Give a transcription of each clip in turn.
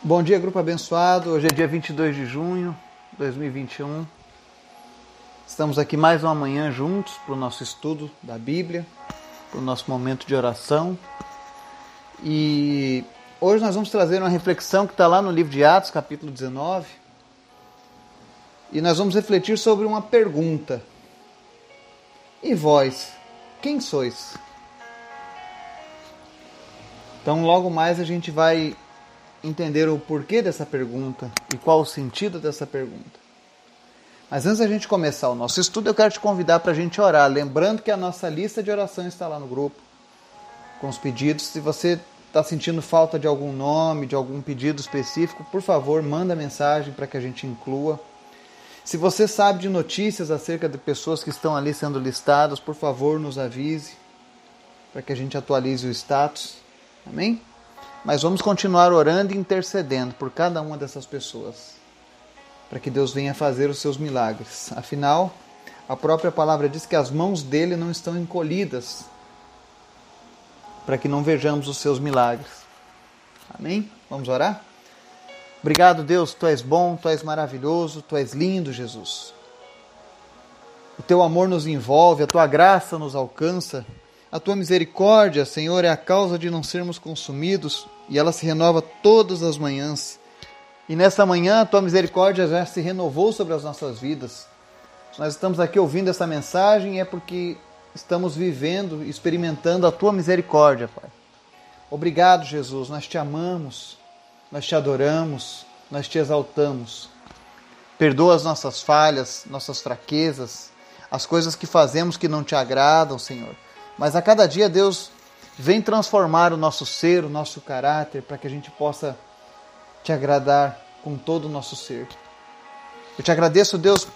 Bom dia, grupo abençoado. Hoje é dia 22 de junho de 2021. Estamos aqui mais uma manhã juntos para o nosso estudo da Bíblia, para o nosso momento de oração. E hoje nós vamos trazer uma reflexão que está lá no livro de Atos, capítulo 19. E nós vamos refletir sobre uma pergunta. E vós, quem sois? Então, logo mais a gente vai entender o porquê dessa pergunta e qual o sentido dessa pergunta. Mas antes da gente começar o nosso estudo, eu quero te convidar para a gente orar. Lembrando que a nossa lista de oração está lá no grupo, com os pedidos. Se você está sentindo falta de algum nome, de algum pedido específico, por favor, manda mensagem para que a gente inclua. Se você sabe de notícias acerca de pessoas que estão ali sendo listadas, por favor, nos avise para que a gente atualize o status. Amém? Mas vamos continuar orando e intercedendo por cada uma dessas pessoas, para que Deus venha fazer os seus milagres. Afinal, a própria palavra diz que as mãos dele não estão encolhidas, para que não vejamos os seus milagres. Amém? Vamos orar? Obrigado, Deus, tu és bom, tu és maravilhoso, tu és lindo, Jesus. O teu amor nos envolve, a tua graça nos alcança. A tua misericórdia, Senhor, é a causa de não sermos consumidos e ela se renova todas as manhãs. E nessa manhã a tua misericórdia já se renovou sobre as nossas vidas. Nós estamos aqui ouvindo essa mensagem é porque estamos vivendo, experimentando a tua misericórdia, Pai. Obrigado, Jesus. Nós te amamos, nós te adoramos, nós te exaltamos. Perdoa as nossas falhas, nossas fraquezas, as coisas que fazemos que não te agradam, Senhor. Mas a cada dia, Deus, vem transformar o nosso ser, o nosso caráter, para que a gente possa te agradar com todo o nosso ser. Eu te agradeço, Deus,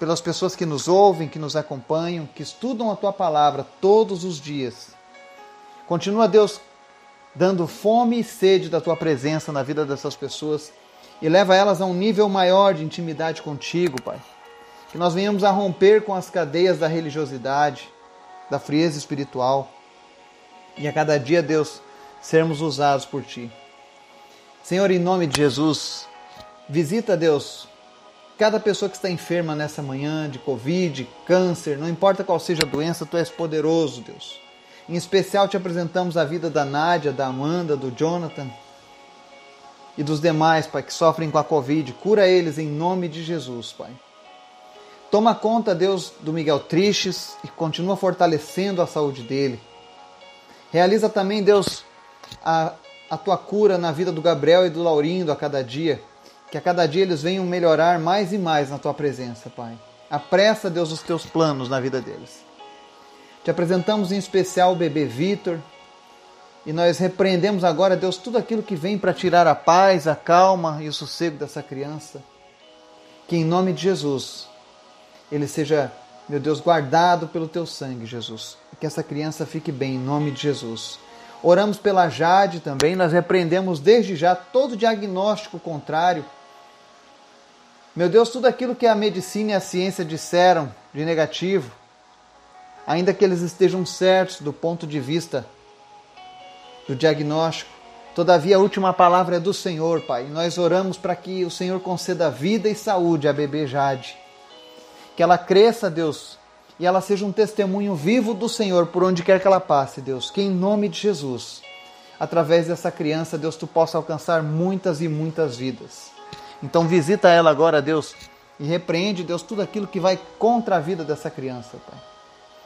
pelas pessoas que nos ouvem, que nos acompanham, que estudam a tua palavra todos os dias. Continua, Deus, dando fome e sede da tua presença na vida dessas pessoas e leva elas a um nível maior de intimidade contigo, Pai. Que nós venhamos a romper com as cadeias da religiosidade, da frieza espiritual e a cada dia, Deus, sermos usados por Ti. Senhor, em nome de Jesus, visita, Deus, cada pessoa que está enferma nessa manhã de Covid, câncer, não importa qual seja a doença, Tu és poderoso, Deus. Em especial te apresentamos a vida da Nádia, da Amanda, do Jonathan e dos demais, Pai, que sofrem com a Covid. Cura eles em nome de Jesus, Pai. Toma conta, Deus, do Miguel Tristes e continua fortalecendo a saúde dele. Realiza também, Deus, a, a tua cura na vida do Gabriel e do Laurindo a cada dia. Que a cada dia eles venham melhorar mais e mais na tua presença, Pai. Apressa, Deus, os teus planos na vida deles. Te apresentamos em especial o bebê Vitor. E nós repreendemos agora, Deus, tudo aquilo que vem para tirar a paz, a calma e o sossego dessa criança. Que em nome de Jesus ele seja, meu Deus, guardado pelo teu sangue, Jesus. Que essa criança fique bem, em nome de Jesus. Oramos pela Jade também, nós repreendemos desde já todo diagnóstico contrário. Meu Deus, tudo aquilo que a medicina e a ciência disseram de negativo, ainda que eles estejam certos do ponto de vista do diagnóstico, todavia a última palavra é do Senhor, Pai. Nós oramos para que o Senhor conceda vida e saúde à bebê Jade que ela cresça, Deus, e ela seja um testemunho vivo do Senhor por onde quer que ela passe, Deus. Que em nome de Jesus, através dessa criança, Deus, tu possa alcançar muitas e muitas vidas. Então visita ela agora, Deus, e repreende, Deus, tudo aquilo que vai contra a vida dessa criança, Pai.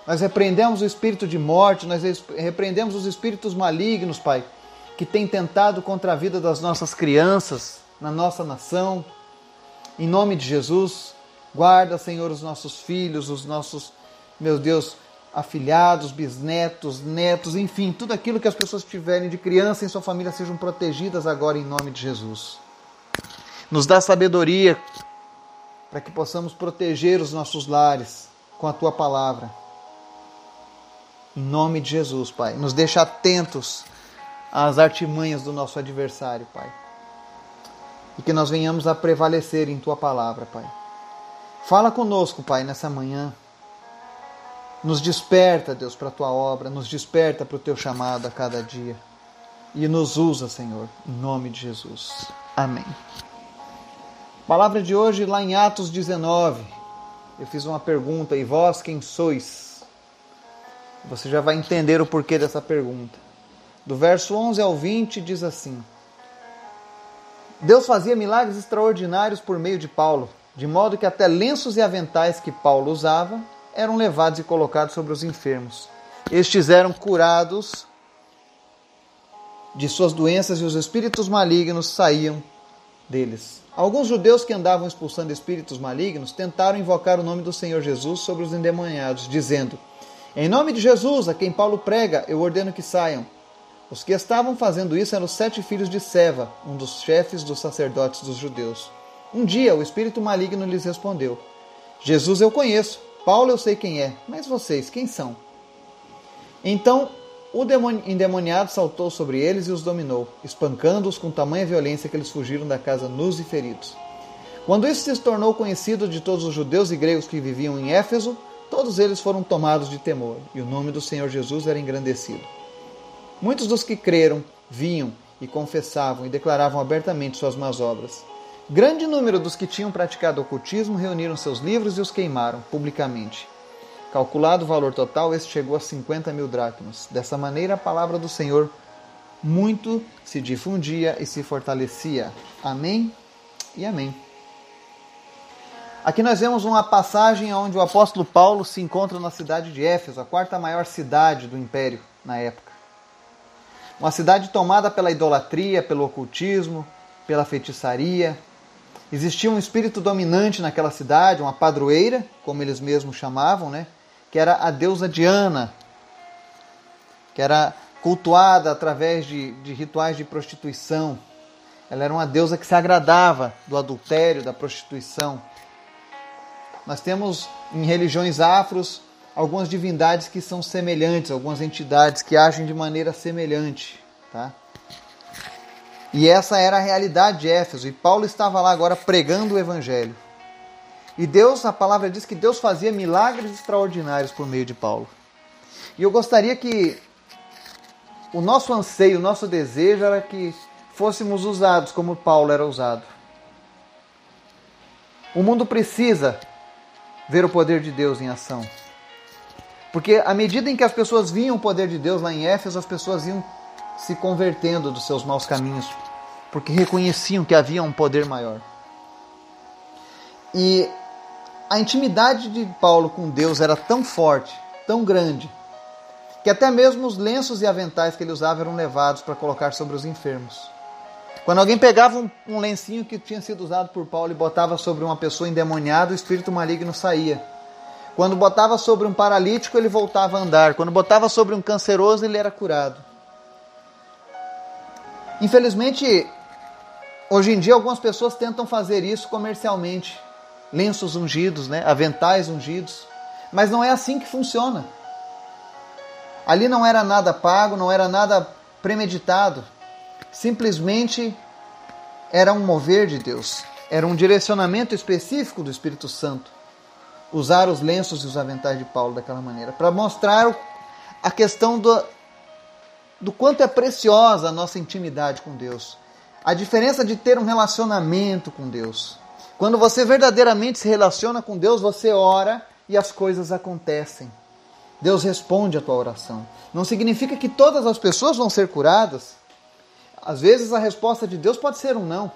Nós repreendemos o espírito de morte, nós repreendemos os espíritos malignos, Pai, que têm tentado contra a vida das nossas crianças, na nossa nação. Em nome de Jesus, Guarda, Senhor, os nossos filhos, os nossos, meu Deus, afilhados, bisnetos, netos, enfim, tudo aquilo que as pessoas tiverem de criança em sua família sejam protegidas agora em nome de Jesus. Nos dá sabedoria para que possamos proteger os nossos lares com a tua palavra. Em nome de Jesus, Pai. Nos deixa atentos às artimanhas do nosso adversário, Pai. E que nós venhamos a prevalecer em tua palavra, Pai. Fala conosco, Pai, nessa manhã. Nos desperta, Deus, para a tua obra, nos desperta para o teu chamado a cada dia. E nos usa, Senhor, em nome de Jesus. Amém. Palavra de hoje lá em Atos 19. Eu fiz uma pergunta, e vós quem sois? Você já vai entender o porquê dessa pergunta. Do verso 11 ao 20 diz assim: Deus fazia milagres extraordinários por meio de Paulo, de modo que até lenços e aventais que Paulo usava eram levados e colocados sobre os enfermos. Estes eram curados de suas doenças e os espíritos malignos saíam deles. Alguns judeus que andavam expulsando espíritos malignos tentaram invocar o nome do Senhor Jesus sobre os endemoniados, dizendo: Em nome de Jesus, a quem Paulo prega, eu ordeno que saiam. Os que estavam fazendo isso eram os sete filhos de Seva, um dos chefes dos sacerdotes dos judeus. Um dia o espírito maligno lhes respondeu: Jesus eu conheço, Paulo eu sei quem é, mas vocês quem são? Então o endemoniado saltou sobre eles e os dominou, espancando-os com tamanha violência que eles fugiram da casa nus e feridos. Quando isso se tornou conhecido de todos os judeus e gregos que viviam em Éfeso, todos eles foram tomados de temor, e o nome do Senhor Jesus era engrandecido. Muitos dos que creram vinham e confessavam e declaravam abertamente suas más obras. Grande número dos que tinham praticado ocultismo reuniram seus livros e os queimaram publicamente. Calculado o valor total, este chegou a 50 mil dracmas. Dessa maneira, a palavra do Senhor muito se difundia e se fortalecia. Amém e amém. Aqui nós vemos uma passagem onde o apóstolo Paulo se encontra na cidade de Éfeso, a quarta maior cidade do império na época. Uma cidade tomada pela idolatria, pelo ocultismo, pela feitiçaria. Existia um espírito dominante naquela cidade, uma padroeira, como eles mesmos chamavam, né? que era a deusa Diana, que era cultuada através de, de rituais de prostituição. Ela era uma deusa que se agradava do adultério, da prostituição. Nós temos em religiões afros algumas divindades que são semelhantes, algumas entidades que agem de maneira semelhante. Tá? E essa era a realidade de Éfeso. E Paulo estava lá agora pregando o evangelho. E Deus, a palavra diz que Deus fazia milagres extraordinários por meio de Paulo. E eu gostaria que o nosso anseio, o nosso desejo era que fôssemos usados como Paulo era usado. O mundo precisa ver o poder de Deus em ação. Porque à medida em que as pessoas viam o poder de Deus lá em Éfeso, as pessoas iam se convertendo dos seus maus caminhos, porque reconheciam que havia um poder maior. E a intimidade de Paulo com Deus era tão forte, tão grande, que até mesmo os lenços e aventais que ele usava eram levados para colocar sobre os enfermos. Quando alguém pegava um, um, lencinho que tinha sido usado por Paulo e botava sobre uma pessoa endemoniada, o espírito maligno saía. Quando botava sobre um paralítico, ele voltava a andar. Quando botava sobre um canceroso, ele era curado. Infelizmente, hoje em dia, algumas pessoas tentam fazer isso comercialmente lenços ungidos, né? aventais ungidos. Mas não é assim que funciona. Ali não era nada pago, não era nada premeditado. Simplesmente era um mover de Deus. Era um direcionamento específico do Espírito Santo. Usar os lenços e os aventais de Paulo daquela maneira. Para mostrar a questão do, do quanto é preciosa a nossa intimidade com Deus. A diferença de ter um relacionamento com Deus quando você verdadeiramente se relaciona com Deus, você ora e as coisas acontecem. Deus responde a tua oração. Não significa que todas as pessoas vão ser curadas. Às vezes a resposta de Deus pode ser um não.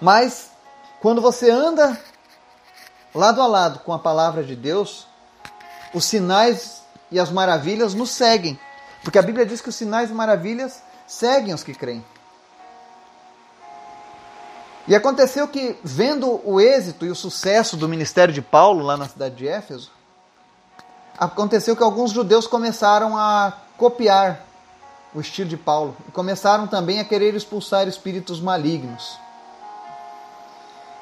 Mas quando você anda lado a lado com a palavra de Deus, os sinais e as maravilhas nos seguem. Porque a Bíblia diz que os sinais e maravilhas seguem os que creem. E aconteceu que, vendo o êxito e o sucesso do ministério de Paulo lá na cidade de Éfeso, aconteceu que alguns judeus começaram a copiar o estilo de Paulo e começaram também a querer expulsar espíritos malignos.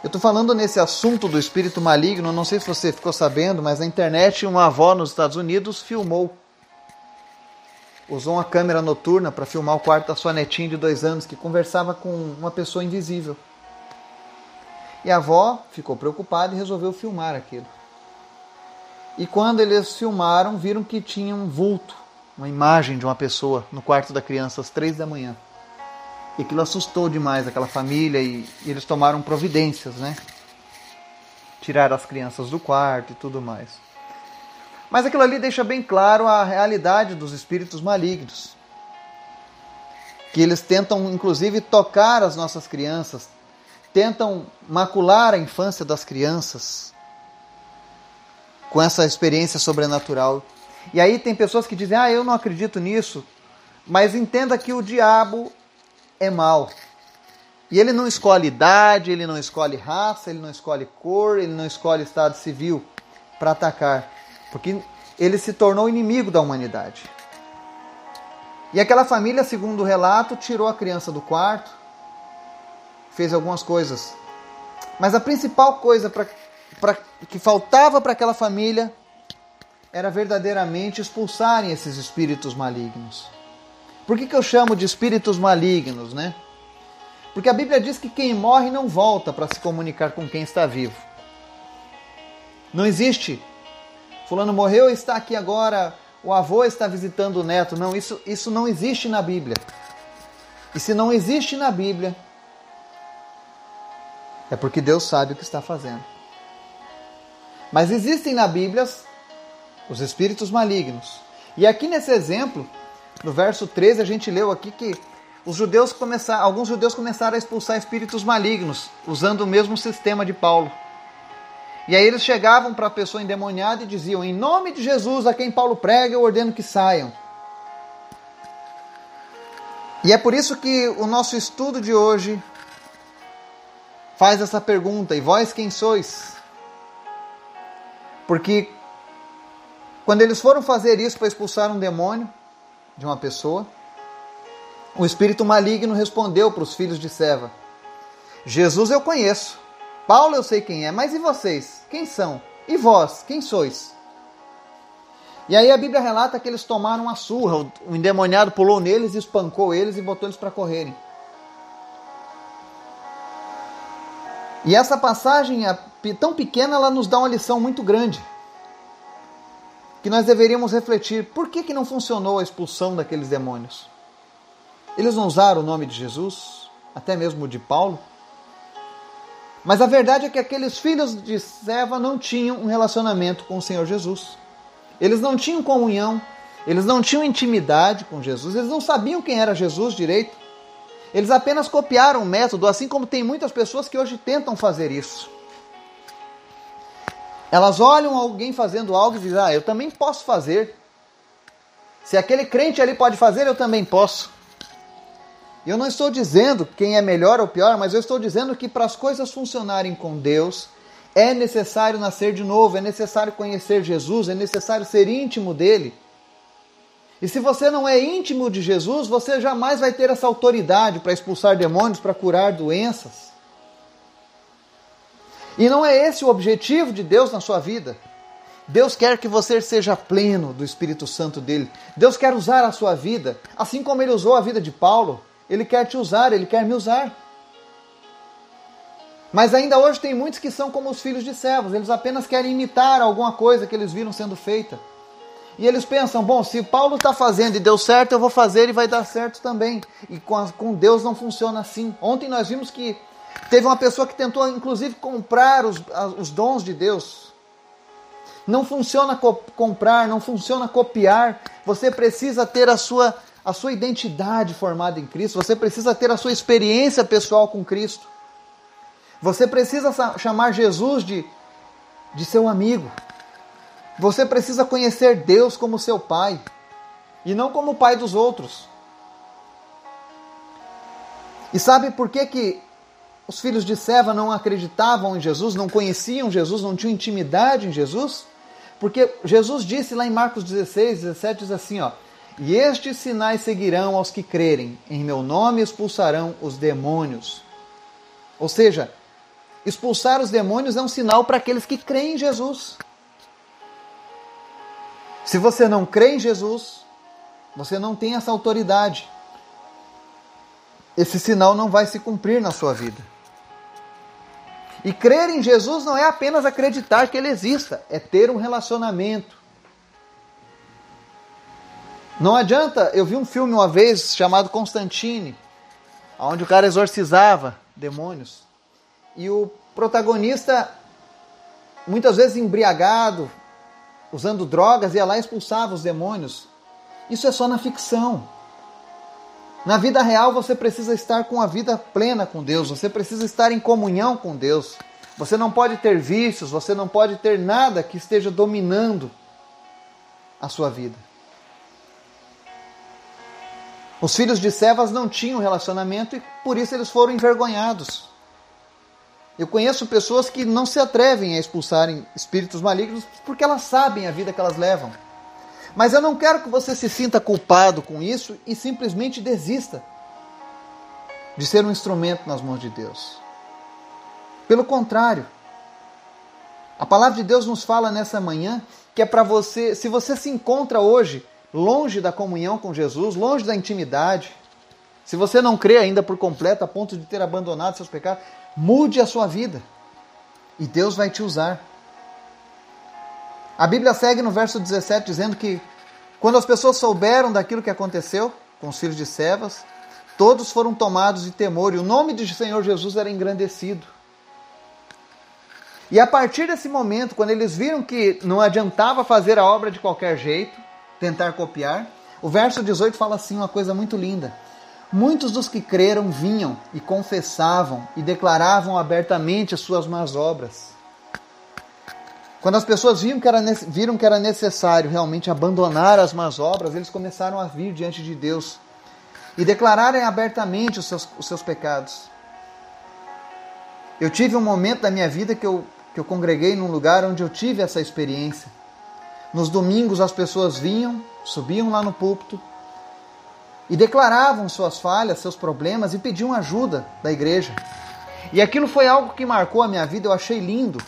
Eu estou falando nesse assunto do espírito maligno, não sei se você ficou sabendo, mas na internet uma avó nos Estados Unidos filmou. Usou uma câmera noturna para filmar o quarto da sua netinha de dois anos que conversava com uma pessoa invisível. E a avó ficou preocupada e resolveu filmar aquilo. E quando eles filmaram, viram que tinha um vulto, uma imagem de uma pessoa no quarto da criança às três da manhã. E aquilo assustou demais aquela família e, e eles tomaram providências, né? Tiraram as crianças do quarto e tudo mais. Mas aquilo ali deixa bem claro a realidade dos espíritos malignos. Que eles tentam, inclusive, tocar as nossas crianças, tentam macular a infância das crianças com essa experiência sobrenatural. E aí tem pessoas que dizem: Ah, eu não acredito nisso. Mas entenda que o diabo é mau. E ele não escolhe idade, ele não escolhe raça, ele não escolhe cor, ele não escolhe estado civil para atacar. Porque ele se tornou inimigo da humanidade. E aquela família, segundo o relato, tirou a criança do quarto, fez algumas coisas. Mas a principal coisa pra, pra, que faltava para aquela família era verdadeiramente expulsarem esses espíritos malignos. Por que, que eu chamo de espíritos malignos, né? Porque a Bíblia diz que quem morre não volta para se comunicar com quem está vivo. Não existe. Fulano morreu e está aqui agora, o avô está visitando o neto. Não, isso, isso não existe na Bíblia. E se não existe na Bíblia, é porque Deus sabe o que está fazendo. Mas existem na Bíblia os espíritos malignos. E aqui nesse exemplo, no verso 13, a gente leu aqui que os judeus começaram, alguns judeus começaram a expulsar espíritos malignos, usando o mesmo sistema de Paulo. E aí eles chegavam para a pessoa endemoniada e diziam: Em nome de Jesus, a quem Paulo prega, eu ordeno que saiam. E é por isso que o nosso estudo de hoje faz essa pergunta: E vós quem sois? Porque quando eles foram fazer isso para expulsar um demônio de uma pessoa, o espírito maligno respondeu para os filhos de Seva: Jesus eu conheço, Paulo eu sei quem é, mas e vocês? Quem são? E vós, quem sois? E aí a Bíblia relata que eles tomaram uma surra, o endemoniado pulou neles, espancou eles e botou eles para correrem. E essa passagem, tão pequena, ela nos dá uma lição muito grande que nós deveríamos refletir por que, que não funcionou a expulsão daqueles demônios. Eles não usaram o nome de Jesus, até mesmo de Paulo. Mas a verdade é que aqueles filhos de Seva não tinham um relacionamento com o Senhor Jesus. Eles não tinham comunhão, eles não tinham intimidade com Jesus, eles não sabiam quem era Jesus direito. Eles apenas copiaram o método, assim como tem muitas pessoas que hoje tentam fazer isso. Elas olham alguém fazendo algo e dizem: Ah, eu também posso fazer. Se aquele crente ali pode fazer, eu também posso. Eu não estou dizendo quem é melhor ou pior, mas eu estou dizendo que para as coisas funcionarem com Deus, é necessário nascer de novo, é necessário conhecer Jesus, é necessário ser íntimo dele. E se você não é íntimo de Jesus, você jamais vai ter essa autoridade para expulsar demônios, para curar doenças. E não é esse o objetivo de Deus na sua vida. Deus quer que você seja pleno do Espírito Santo dele. Deus quer usar a sua vida, assim como ele usou a vida de Paulo. Ele quer te usar, ele quer me usar. Mas ainda hoje tem muitos que são como os filhos de servos, eles apenas querem imitar alguma coisa que eles viram sendo feita. E eles pensam: bom, se Paulo está fazendo e deu certo, eu vou fazer e vai dar certo também. E com, Deus não funciona assim. Ontem nós vimos que Teve uma pessoa que tentou, inclusive, comprar os, os dons de Deus. Não funciona co comprar, não funciona copiar. Você precisa ter a sua, a sua identidade formada em Cristo. Você precisa ter a sua experiência pessoal com Cristo. Você precisa chamar Jesus de, de seu amigo. Você precisa conhecer Deus como seu pai e não como o pai dos outros. E sabe por que, que os filhos de Seva não acreditavam em Jesus, não conheciam Jesus, não tinham intimidade em Jesus? Porque Jesus disse lá em Marcos 16, 17, diz assim, ó, e estes sinais seguirão aos que crerem, em meu nome expulsarão os demônios. Ou seja, expulsar os demônios é um sinal para aqueles que creem em Jesus. Se você não crê em Jesus, você não tem essa autoridade. Esse sinal não vai se cumprir na sua vida. E crer em Jesus não é apenas acreditar que ele exista, é ter um relacionamento. Não adianta, eu vi um filme uma vez chamado Constantine, onde o cara exorcizava demônios. E o protagonista, muitas vezes embriagado, usando drogas, ia lá e expulsava os demônios. Isso é só na ficção. Na vida real você precisa estar com a vida plena com Deus, você precisa estar em comunhão com Deus. Você não pode ter vícios, você não pode ter nada que esteja dominando a sua vida. Os filhos de Sevas não tinham relacionamento e por isso eles foram envergonhados. Eu conheço pessoas que não se atrevem a expulsarem espíritos malignos porque elas sabem a vida que elas levam. Mas eu não quero que você se sinta culpado com isso e simplesmente desista de ser um instrumento nas mãos de Deus. Pelo contrário, a palavra de Deus nos fala nessa manhã que é para você, se você se encontra hoje longe da comunhão com Jesus, longe da intimidade, se você não crê ainda por completo a ponto de ter abandonado seus pecados, mude a sua vida e Deus vai te usar. A Bíblia segue no verso 17 dizendo que quando as pessoas souberam daquilo que aconteceu com os filhos de Sevas, todos foram tomados de temor e o nome de Senhor Jesus era engrandecido. E a partir desse momento, quando eles viram que não adiantava fazer a obra de qualquer jeito, tentar copiar, o verso 18 fala assim uma coisa muito linda. Muitos dos que creram vinham e confessavam e declaravam abertamente as suas más obras. Quando as pessoas viram que, era, viram que era necessário realmente abandonar as más obras, eles começaram a vir diante de Deus e declararem abertamente os seus, os seus pecados. Eu tive um momento da minha vida que eu, que eu congreguei num lugar onde eu tive essa experiência. Nos domingos as pessoas vinham, subiam lá no púlpito e declaravam suas falhas, seus problemas e pediam ajuda da igreja. E aquilo foi algo que marcou a minha vida, eu achei lindo.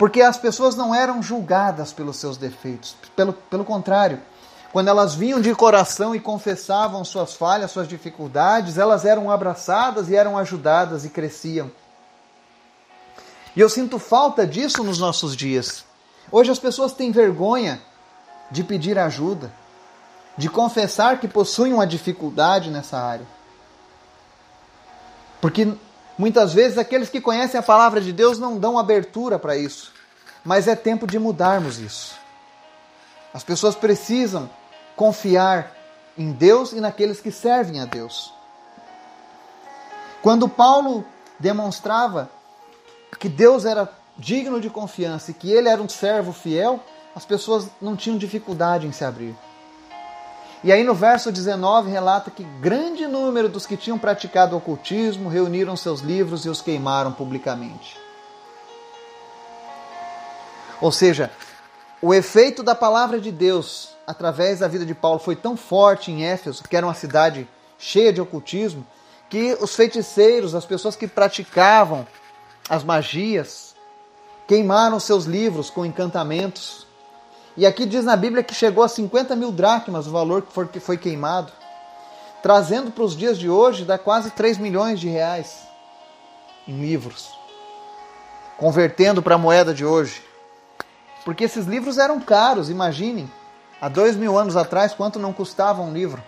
Porque as pessoas não eram julgadas pelos seus defeitos. Pelo, pelo contrário, quando elas vinham de coração e confessavam suas falhas, suas dificuldades, elas eram abraçadas e eram ajudadas e cresciam. E eu sinto falta disso nos nossos dias. Hoje as pessoas têm vergonha de pedir ajuda, de confessar que possuem uma dificuldade nessa área. Porque Muitas vezes aqueles que conhecem a palavra de Deus não dão abertura para isso. Mas é tempo de mudarmos isso. As pessoas precisam confiar em Deus e naqueles que servem a Deus. Quando Paulo demonstrava que Deus era digno de confiança e que ele era um servo fiel, as pessoas não tinham dificuldade em se abrir. E aí no verso 19 relata que grande número dos que tinham praticado ocultismo reuniram seus livros e os queimaram publicamente. Ou seja, o efeito da palavra de Deus através da vida de Paulo foi tão forte em Éfeso, que era uma cidade cheia de ocultismo, que os feiticeiros, as pessoas que praticavam as magias, queimaram seus livros com encantamentos e aqui diz na Bíblia que chegou a 50 mil dracmas o valor que foi, que foi queimado. Trazendo para os dias de hoje, dá quase 3 milhões de reais em livros. Convertendo para a moeda de hoje. Porque esses livros eram caros, imaginem. Há dois mil anos atrás, quanto não custava um livro?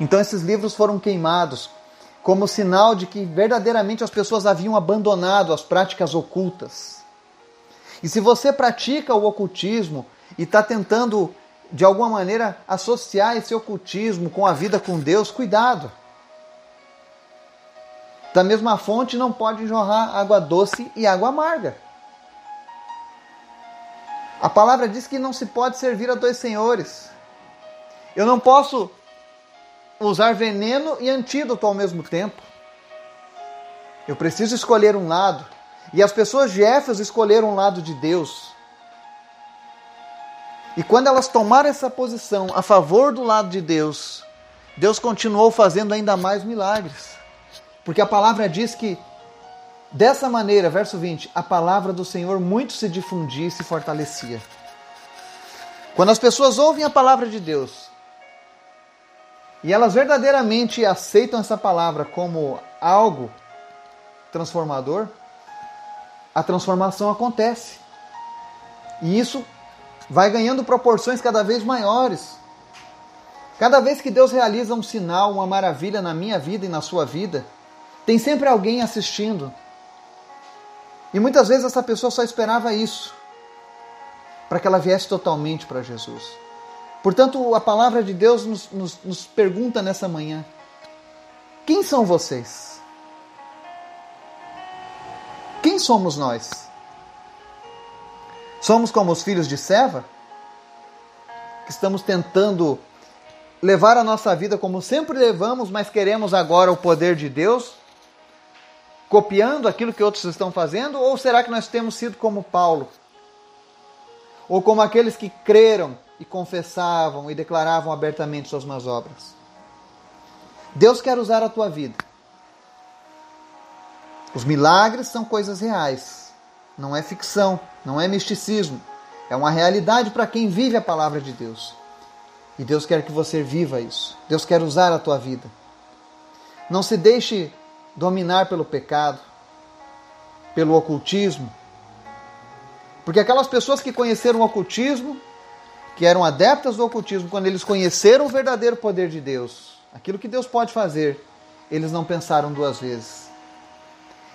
Então esses livros foram queimados como sinal de que verdadeiramente as pessoas haviam abandonado as práticas ocultas e se você pratica o ocultismo e está tentando, de alguma maneira, associar esse ocultismo com a vida com Deus, cuidado. Da mesma fonte não pode jorrar água doce e água amarga. A palavra diz que não se pode servir a dois senhores. Eu não posso usar veneno e antídoto ao mesmo tempo. Eu preciso escolher um lado. E as pessoas de Éfeso escolheram o lado de Deus. E quando elas tomaram essa posição a favor do lado de Deus, Deus continuou fazendo ainda mais milagres. Porque a palavra diz que, dessa maneira, verso 20, a palavra do Senhor muito se difundia e se fortalecia. Quando as pessoas ouvem a palavra de Deus e elas verdadeiramente aceitam essa palavra como algo transformador, a transformação acontece. E isso vai ganhando proporções cada vez maiores. Cada vez que Deus realiza um sinal, uma maravilha na minha vida e na sua vida, tem sempre alguém assistindo. E muitas vezes essa pessoa só esperava isso, para que ela viesse totalmente para Jesus. Portanto, a palavra de Deus nos, nos, nos pergunta nessa manhã: quem são vocês? Quem somos nós? Somos como os filhos de Seva? Que estamos tentando levar a nossa vida como sempre levamos, mas queremos agora o poder de Deus, copiando aquilo que outros estão fazendo? Ou será que nós temos sido como Paulo? Ou como aqueles que creram e confessavam e declaravam abertamente suas más obras? Deus quer usar a tua vida. Os milagres são coisas reais, não é ficção, não é misticismo. É uma realidade para quem vive a palavra de Deus. E Deus quer que você viva isso. Deus quer usar a tua vida. Não se deixe dominar pelo pecado, pelo ocultismo. Porque aquelas pessoas que conheceram o ocultismo, que eram adeptas do ocultismo, quando eles conheceram o verdadeiro poder de Deus, aquilo que Deus pode fazer, eles não pensaram duas vezes.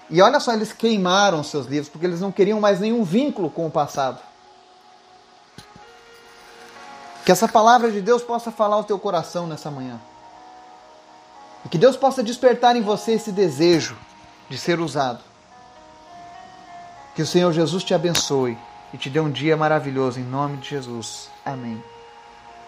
E olha só, eles queimaram seus livros porque eles não queriam mais nenhum vínculo com o passado. Que essa palavra de Deus possa falar ao teu coração nessa manhã. E que Deus possa despertar em você esse desejo de ser usado. Que o Senhor Jesus te abençoe e te dê um dia maravilhoso em nome de Jesus. Amém.